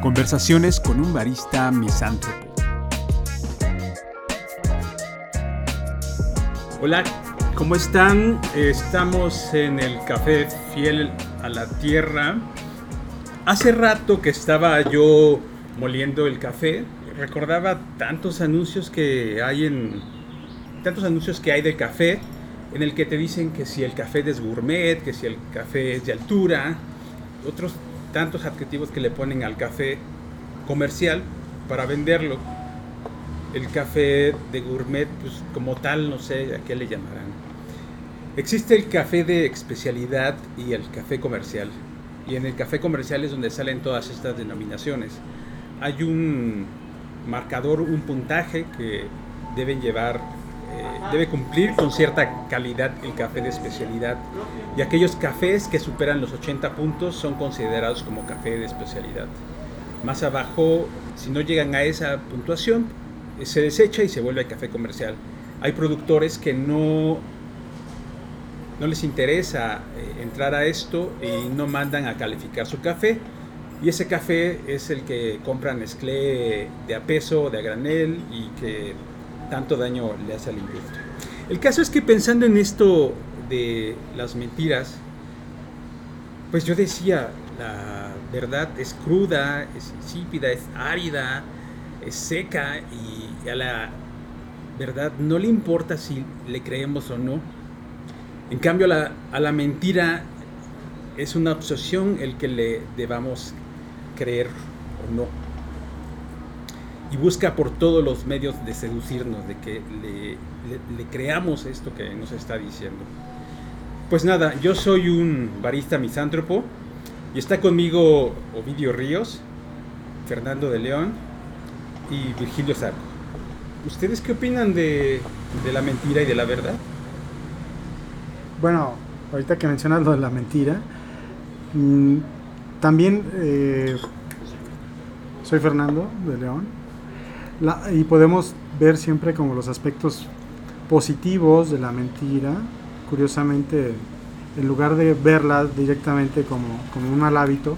Conversaciones con un barista misántropo. Hola, ¿cómo están? Estamos en el Café Fiel a la Tierra. Hace rato que estaba yo moliendo el café, recordaba tantos anuncios que hay en tantos anuncios que hay de café en el que te dicen que si el café es gourmet, que si el café es de altura, otros tantos adjetivos que le ponen al café comercial para venderlo. El café de gourmet, pues como tal, no sé a qué le llamarán. Existe el café de especialidad y el café comercial. Y en el café comercial es donde salen todas estas denominaciones. Hay un marcador, un puntaje que deben llevar eh, debe cumplir con cierta calidad el café de especialidad y aquellos cafés que superan los 80 puntos son considerados como café de especialidad. Más abajo, si no llegan a esa puntuación, eh, se desecha y se vuelve café comercial. Hay productores que no, no les interesa eh, entrar a esto y no mandan a calificar su café. Y ese café es el que compran Nestlé de a peso, de a granel y que tanto daño le hace a la industria. El caso es que pensando en esto de las mentiras, pues yo decía, la verdad es cruda, es insípida, es árida, es seca y a la verdad no le importa si le creemos o no. En cambio a la, a la mentira es una obsesión el que le debamos creer o no y busca por todos los medios de seducirnos, de que le, creamos esto que nos está diciendo. Pues nada, yo soy un barista misántropo y está conmigo Ovidio Ríos, Fernando de León y Virgilio Sarco. ¿Ustedes qué opinan de, la mentira y de la verdad? Bueno, ahorita que mencionas lo de la mentira, mm, también eh, soy Fernando de León. Y podemos ver siempre como los aspectos positivos de la mentira, curiosamente, en lugar de verla directamente como, como un mal hábito,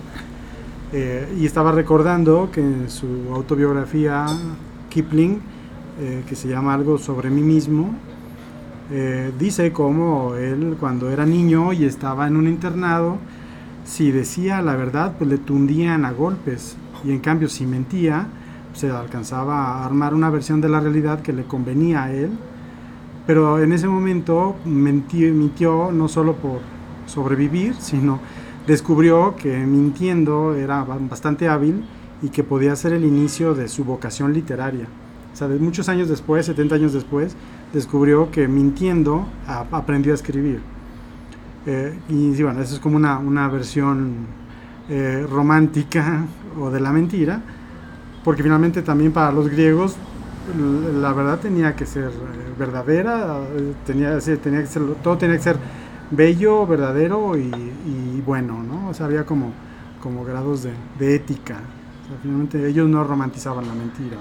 eh, y estaba recordando que en su autobiografía Kipling, eh, que se llama algo sobre mí mismo, eh, dice cómo él cuando era niño y estaba en un internado, si decía la verdad, pues le tundían a golpes, y en cambio si mentía, se alcanzaba a armar una versión de la realidad que le convenía a él, pero en ese momento mintió no solo por sobrevivir, sino descubrió que mintiendo era bastante hábil y que podía ser el inicio de su vocación literaria. O sea, muchos años después, 70 años después, descubrió que mintiendo aprendió a escribir. Eh, y bueno, eso es como una, una versión eh, romántica o de la mentira, porque finalmente también para los griegos la verdad tenía que ser eh, verdadera, tenía, tenía que ser, todo tenía que ser bello, verdadero y, bueno, ¿no? O sea, había como, como grados de, ética. finalmente ellos no romantizaban la mentira.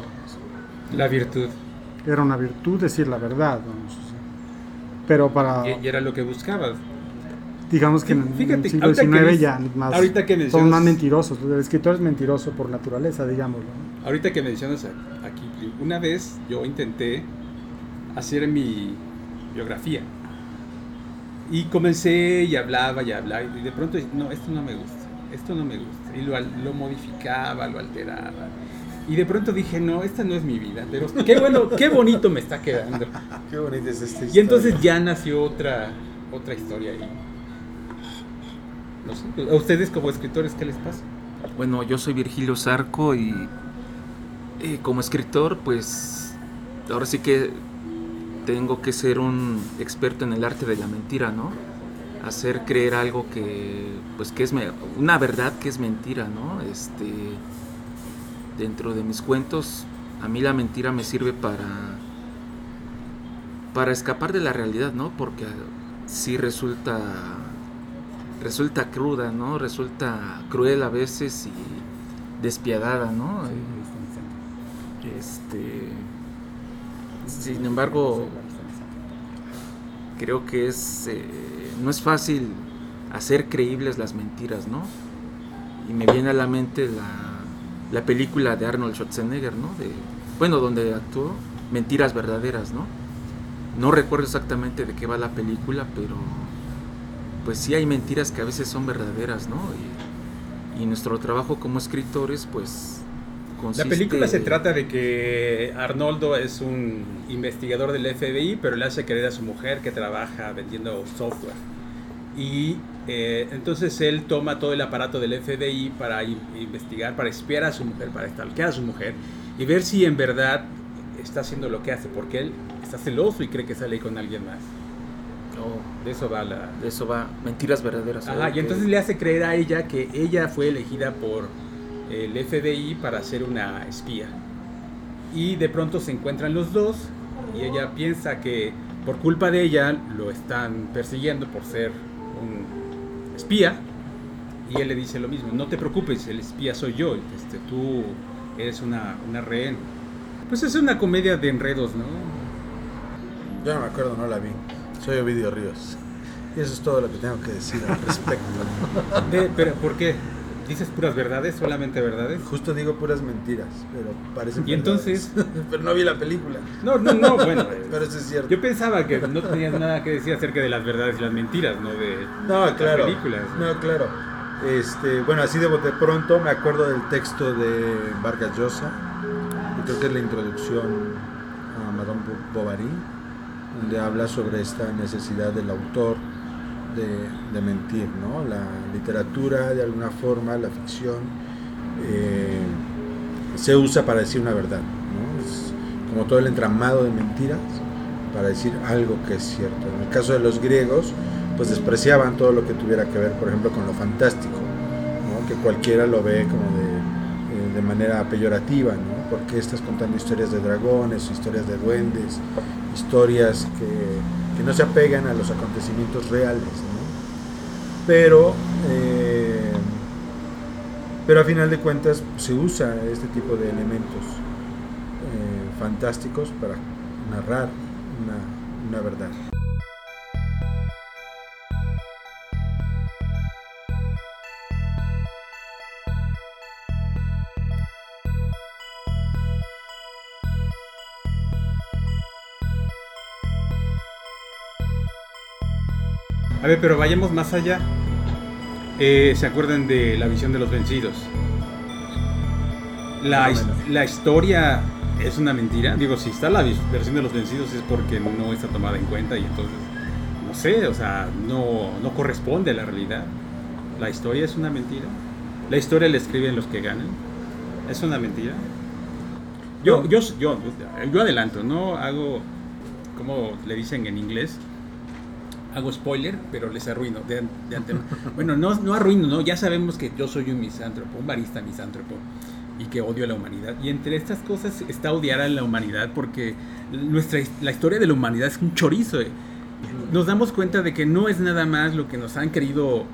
La virtud. Era una virtud decir la verdad, Pero para... Y, era lo que buscabas. Digamos que en el siglo XIX ya más, ahorita que son más mentirosos. El escritor es mentiroso por naturaleza, digámoslo. Ahorita que mencionas aquí, una vez yo intenté hacer mi biografía y comencé y hablaba y hablaba y de pronto, no, esto no me gusta, esto no me gusta. Y lo, lo modificaba, lo alteraba. Y de pronto dije, no, esta no es mi vida, pero qué bueno, qué bonito me está quedando. qué bonita es esta historia. Y entonces ya nació otra, otra historia ahí. A ustedes como escritores, ¿qué les pasa? Bueno, yo soy Virgilio Zarco y como escritor, pues ahora sí que tengo que ser un experto en el arte de la mentira, ¿no? Hacer creer algo que, pues que es una verdad que es mentira, ¿no? Este, dentro de mis cuentos, a mí la mentira me sirve para, para escapar de la realidad, ¿no? Porque sí resulta, resulta cruda, ¿no? Resulta cruel a veces y despiadada, ¿no? Este, sin embargo, creo que es eh, no es fácil hacer creíbles las mentiras, ¿no? Y me viene a la mente la, la película de Arnold Schwarzenegger, ¿no? De, bueno, donde actuó Mentiras Verdaderas, ¿no? No recuerdo exactamente de qué va la película, pero pues sí hay mentiras que a veces son verdaderas, ¿no? Y, y nuestro trabajo como escritores, pues... La película se trata de que Arnoldo es un investigador del FBI, pero le hace creer a su mujer que trabaja vendiendo software. Y eh, entonces él toma todo el aparato del FBI para investigar, para espiar a su mujer, para stalkear a su mujer y ver si en verdad está haciendo lo que hace, porque él está celoso y cree que sale con alguien más. Oh, de eso va la, de eso va mentiras verdaderas. Ajá, y entonces le hace creer a ella que ella fue elegida por el FBI para ser una espía. Y de pronto se encuentran los dos y ella piensa que por culpa de ella lo están persiguiendo por ser un espía. Y él le dice lo mismo, no te preocupes, el espía soy yo, este, tú eres una, una rehén. Pues es una comedia de enredos, ¿no? Yo no me acuerdo, no la vi. Soy Ovidio Ríos. Y eso es todo lo que tengo que decir al respecto. pero ¿por qué? ¿Dices puras verdades? ¿Solamente verdades? Justo digo puras mentiras, pero parecen ¿Y entonces? pero no vi la película. No, no, no, bueno. pero eso es cierto. Yo pensaba que no tenías nada que decir acerca de las verdades y las mentiras, no de no, claro, las películas. No, claro. Este, bueno, así de bote pronto me acuerdo del texto de Vargas Llosa, creo que es la introducción a Madame Bovary, donde habla sobre esta necesidad del autor de, de mentir, ¿no? La literatura, de alguna forma, la ficción, eh, se usa para decir una verdad, ¿no? Es como todo el entramado de mentiras para decir algo que es cierto. En el caso de los griegos, pues despreciaban todo lo que tuviera que ver, por ejemplo, con lo fantástico, ¿no? que cualquiera lo ve como de, eh, de manera peyorativa, ¿no? porque estás contando historias de dragones, historias de duendes, historias que, que no se apegan a los acontecimientos reales. Pero, eh, pero a final de cuentas se usa este tipo de elementos eh, fantásticos para narrar una, una verdad. A ver, pero vayamos más allá. Eh, ¿Se acuerdan de la visión de los vencidos? La, la historia es una mentira. Digo, si está la versión de los vencidos es porque no está tomada en cuenta y entonces, no sé, o sea, no, no corresponde a la realidad. La historia es una mentira. La historia la escriben los que ganan. Es una mentira. Yo, yo, yo, yo adelanto, no hago, como le dicen en inglés, hago spoiler, pero les arruino de, de antemano. Bueno, no, no arruino, ¿no? Ya sabemos que yo soy un misántropo, un barista misántropo, y que odio a la humanidad. Y entre estas cosas está odiar a la humanidad, porque nuestra, la historia de la humanidad es un chorizo. eh. Nos damos cuenta de que no es nada más lo que nos han querido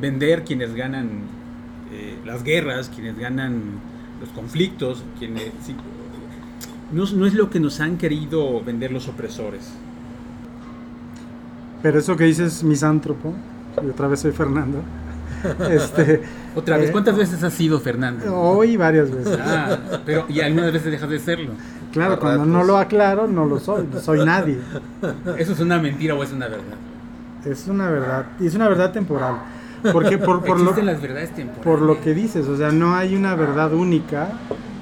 vender quienes ganan eh, las guerras, quienes ganan los conflictos, quienes... sí, no es lo que nos han querido vender los opresores. Pero eso que dices misántropo, y otra vez soy Fernando. Este, Otra vez, eh, ¿cuántas veces has sido Fernando? Hoy varias veces. Ah, pero y algunas veces dejas de serlo. Claro, cuando no lo aclaro, no lo soy. no Soy nadie. ¿Eso es una mentira o es una verdad? Es una verdad. Y es una verdad temporal. Porque por, por, lo, Existen las verdades temporales. por lo que dices, o sea, no hay una verdad única,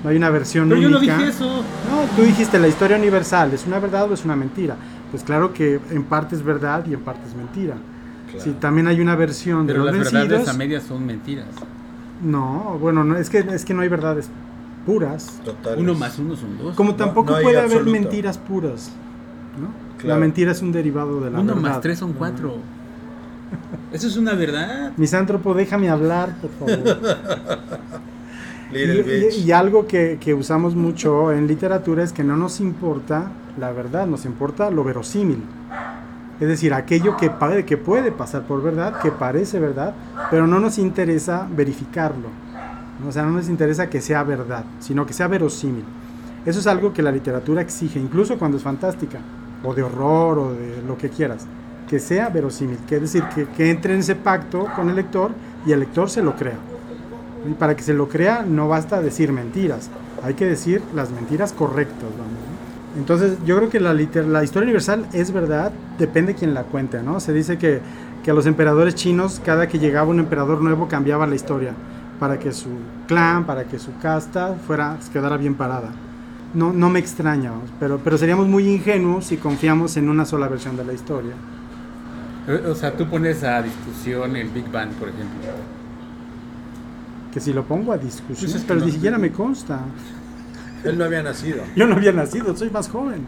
no hay una versión Pero yo no única. dije eso. No, tú dijiste la historia universal, ¿es una verdad o es una mentira? Pues claro que en parte es verdad y en parte es mentira. Claro. Si también hay una versión Pero de las los verdades vencidos, a medias son mentiras. no, bueno, no, es que es que no hay verdades puras. Totales. Uno más uno son dos. Como tampoco no puede haber mentiras puras, ¿no? La Claro. mentira es un derivado de la Uno verdad. más tres son cuatro. Eso es una verdad. Misántropo, déjame hablar, por favor. Y- y algo que, que usamos mucho en literatura es que no nos importa la verdad, nos importa lo verosímil. Es decir, aquello que, que puede pasar por verdad, que parece verdad, pero no nos interesa verificarlo. O sea, no nos interesa que sea verdad, sino que sea verosímil. Eso es algo que la literatura exige, incluso cuando es fantástica, o de horror, o de lo que quieras, que sea verosímil, que decir, que, que entre en ese pacto con el lector y el lector se lo crea. Y para que se lo crea no basta decir mentiras, hay que decir las mentiras correctas. vamos. Entonces yo creo que la, liter- la historia universal es verdad, depende de quien la cuente, ¿no? Se dice que, que a los emperadores chinos, cada que llegaba un emperador nuevo, cambiaba la historia para que su clan, para que su casta fuera, quedara bien parada. No, no me extraña, pero, pero seríamos muy ingenuos si confiamos en una sola versión de la historia. O sea, tú pones a discusión el Big Bang, por ejemplo. Que si lo pongo a discusión, Pues es que pero no- ni siquiera me consta. Él no había nacido. Yo no había nacido, soy más joven.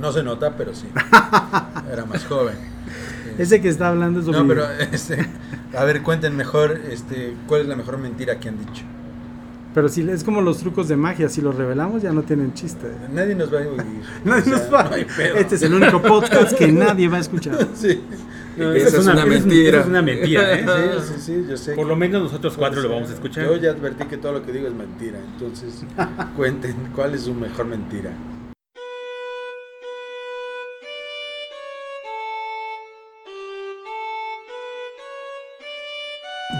No se nota, pero sí. Era más joven. Ese que está hablando es No, Ovidio. pero este, a ver, cuenten mejor, este, ¿cuál es la mejor mentira que han dicho? Pero si es como los trucos de magia, si los revelamos ya no tienen chiste. Nadie nos va a oír. Nadie O sea, nos va- no. Este es el único podcast que nadie va a escuchar. Sí. No, Esa es una mentira. es una mentira, ¿eh? Sí, sí, sí, yo sé. Por lo menos nosotros cuatro lo vamos a escuchar. Yo ya advertí que todo lo que digo es mentira. Entonces, cuenten cuál es su mejor mentira.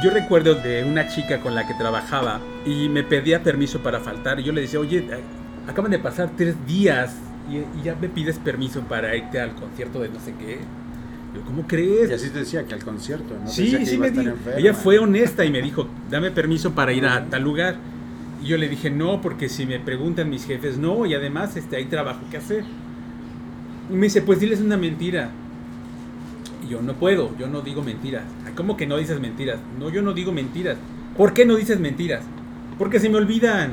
Yo recuerdo de una chica con la que trabajaba y me pedía permiso para faltar. Y yo le decía, oye, eh, acaban de pasar tres días y, y ya me pides permiso para irte al concierto de no sé qué. Yo, ¿cómo crees? Y así te decía que al concierto, ¿no? Sí, sí me estar di- enferma. Ella fue honesta y me dijo, dame permiso para ir a tal lugar. Y yo le dije, no, porque si me preguntan mis jefes, no, y además este, hay trabajo que hacer. Y me dice, pues diles una mentira. Y yo, no puedo, yo no digo mentiras. "Ay, ¿Cómo que no dices mentiras? No, yo no digo mentiras. ¿Por qué no dices mentiras? Porque se me olvidan.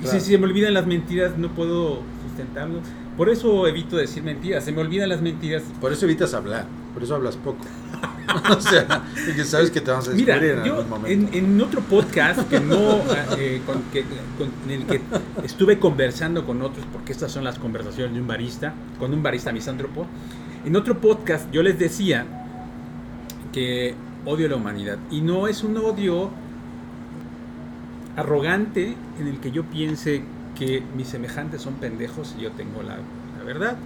Y Claro. si se me olvidan las mentiras, no puedo sustentarlo. Por eso evito decir mentiras. Se me olvidan las mentiras Por eso evitas hablar, por eso hablas poco. o sea, sabes que te vamos a Mira, en yo algún momento. en, en otro podcast que no, eh, con, que- con- en el que estuve conversando con otros, porque estas son las conversaciones de un barista, con un barista misántropo, en otro podcast yo les decía que odio a la humanidad. Y no es un odio arrogante en el que yo piense que mis semejantes son pendejos y yo tengo la, la verdad.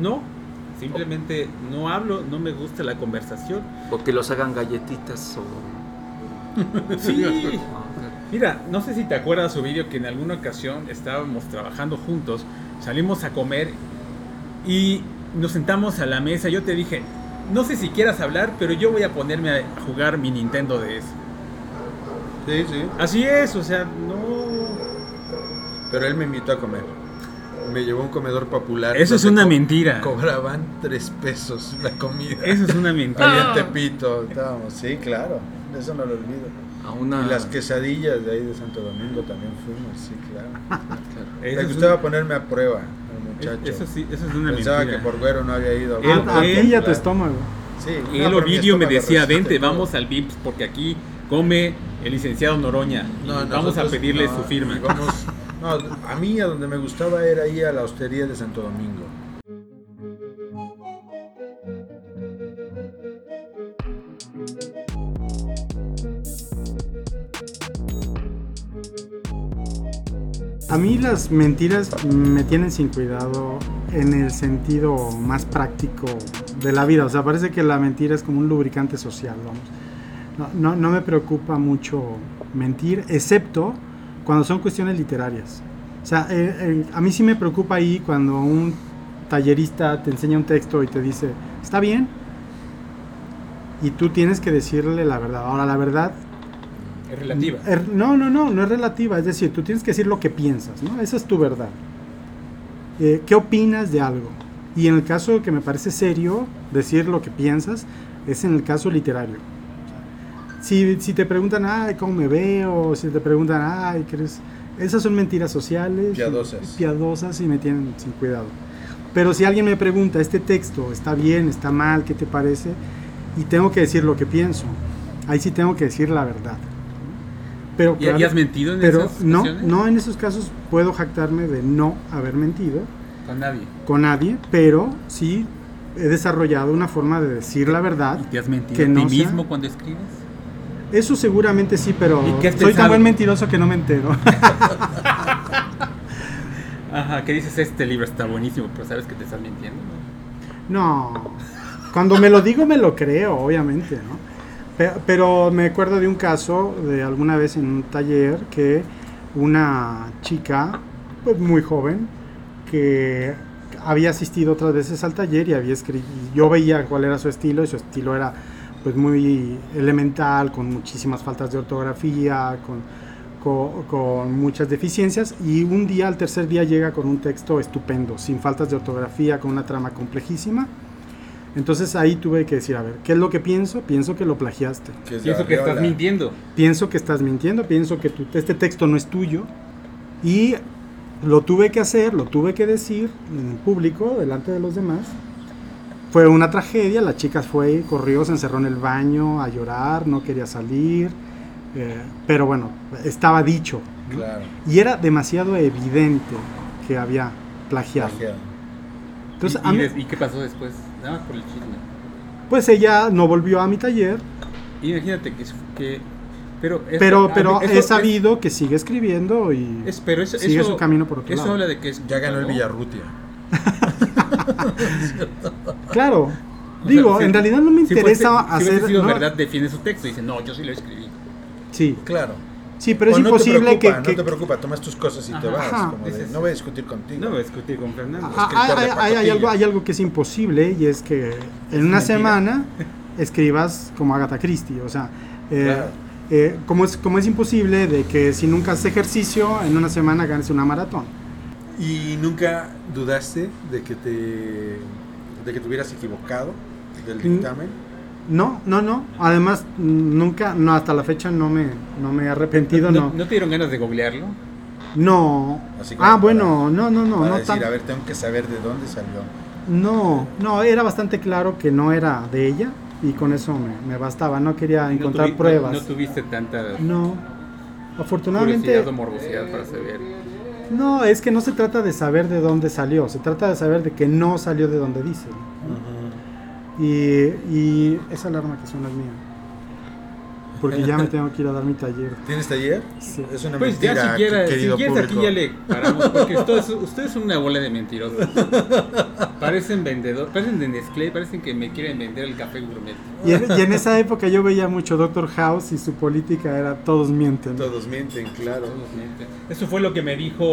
No, simplemente no hablo, no me gusta la conversación. O que los hagan galletitas o... Sí. Mira, no sé si te acuerdas su vídeo que en alguna ocasión estábamos trabajando juntos, salimos a comer y nos sentamos a la mesa. Yo te dije, no sé si quieras hablar, pero yo voy a ponerme a jugar mi Nintendo DS. Sí, sí. Así es, o sea, no. Pero él me invitó a comer. Me llevó a un comedor popular. Eso es una co- mentira. Cobraban tres pesos la comida. Eso es una Ahí mentira. en Tepito estábamos. Sí, claro. Eso no lo olvido. A una... Y las quesadillas de ahí de Santo Domingo también fuimos, sí, claro. Eso Le gustaba un- ponerme a prueba, el muchacho. Eso sí, eso es una Pensaba mentira. que por güero no había ido a Él- A, a ti y a tu Claro. estómago. Sí, Y el Ovidio me decía, vente, todo". vamos al VIPS porque aquí come el licenciado Noroña. y No, vamos a pedirle no, su firma. vamos- no, a mí a donde me gustaba era ir a la hostería de Santo Domingo. A mí las mentiras me tienen sin cuidado en el sentido más práctico de la vida. O sea, parece que la mentira es como un lubricante social, vamos. No, no, no me preocupa mucho mentir, excepto cuando son cuestiones literarias. O sea, eh, eh, a mí sí me preocupa ahí cuando un tallerista te enseña un texto y te dice, está bien, y tú tienes que decirle la verdad. Ahora, la verdad Es relativa. Er- No, no, no, no es relativa. Es decir, tú tienes que decir lo que piensas, ¿no? Esa es tu verdad. Eh, ¿Qué opinas de algo? Y en el caso que me parece serio, decir lo que piensas, es en el caso literario. Si, si te preguntan, ay, ¿cómo me veo? Si te preguntan, ay, ¿qué eres? Esas son mentiras sociales. Piadosas. Piadosas y me tienen sin cuidado. Pero si alguien me pregunta, ¿este texto está bien, está mal, qué te parece? Y tengo que decir lo que pienso. Ahí sí tengo que decir la verdad. Pero ¿Y, claro- y has mentido en pero esas no, ocasiones? no en esos casos puedo jactarme de no haber mentido Con nadie. con nadie, pero sí he desarrollado una forma de decir la verdad. ¿Y te has mentido Que a ti no sea- mismo cuando escribes? Eso seguramente sí, pero ¿Y qué has soy tan buen mentiroso que no me entero. Ajá, que dices, este libro está buenísimo, pero sabes que te estás mintiendo. No. Cuando me lo digo, me lo creo, obviamente, ¿no? Pe- Pero me acuerdo de un caso de alguna vez en un taller que una chica, pues muy joven, que había asistido otras veces al taller y había escrito, yo veía cuál era su estilo y su estilo era pues muy elemental, con muchísimas faltas de ortografía, con, co- con, muchas deficiencias y un día, al tercer día, llega con un texto estupendo, sin faltas de ortografía, con una trama complejísima. Entonces ahí tuve que decir, a ver, ¿qué es lo que pienso? Pienso que lo plagiaste. Que Pienso que estás mintiendo. Pienso que estás mintiendo, pienso que tu- este texto no es tuyo. Y lo tuve que hacer, lo tuve que decir en público, delante de los demás. Fue una tragedia, la chica fue, corrió, se encerró en el baño a llorar, no quería salir. eh, pero bueno, estaba dicho. ¿no? Claro. Y era demasiado evidente que había plagiado. plagiado. Entonces, ¿Y, a y mí- des- ¿y qué pasó después? Nada más por el chisme. pues ella no volvió a mi taller, Imagínate que... pero es- pero, pero eso he es- sabido que sigue escribiendo y es- pero eso, sigue eso- su camino por otro Eso lado. habla de que es... Ya ganó el. Villarrutia. Claro. O sea, Digo, si- en realidad no me si interesa fuese- Si hacer. hubiese sido no- verdad, defiende su texto y dice, no, yo sí lo escribí. Sí, Claro. sí, pero es O no te imposible preocupa, que. No que- te preocupa, tomas tus cosas y te vas. Como de, no voy a discutir contigo. No voy a discutir con Fernando. Hay, algo, hay algo que es imposible y es que en una mentira. semana escribas como Agatha Christie. O sea, eh, Claro. eh, como, es, como es imposible de que si nunca haces ejercicio, en una semana ganes una maratón. ¿Y nunca dudaste de que te, de que te hubieras equivocado del dictamen? No, no, no. Además, nunca, no, hasta la fecha no me, no me he arrepentido, ¿No, no. ¿No te dieron ganas de googlearlo? No. Así Ah, para- bueno, no, no, no. Para no decir, tan- a ver, tengo que saber de dónde salió. No, no, era bastante claro que no era de ella y con eso me, me bastaba. No quería encontrar no tuvi- pruebas. No, no tuviste tanta No, afortunadamente. curiosidad o morbosidad para saber. No, es que no se trata de saber de dónde salió, se trata de saber de que no salió de donde dice. Y, y esa alarma que suena es mía. Porque ya me tengo que ir a dar mi taller. ¿Tienes taller? Sí. Es una Pues ya mentira, siquiera, si quieres aquí ya le paramos, porque ustedes, ustedes son una bola de mentirosos. parecen vendedor, parecen de Nestlé, parecen que me quieren vender el café gourmet. Y en, y en esa época yo veía mucho Doctor House y su política era todos mienten. Todos mienten, claro. Todos mienten. Eso fue lo que me dijo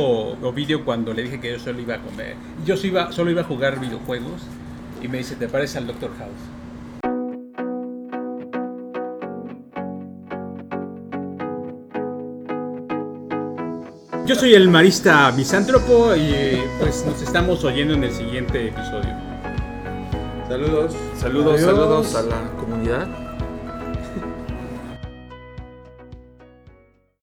Ovidio cuando le dije que yo solo iba a comer. Yo solo iba, solo iba a jugar videojuegos y me dice, ¿te parece al Doctor House? Yo soy el marista misántropo y pues nos estamos oyendo en el siguiente episodio. Saludos. Saludos, Adiós. saludos a la comunidad.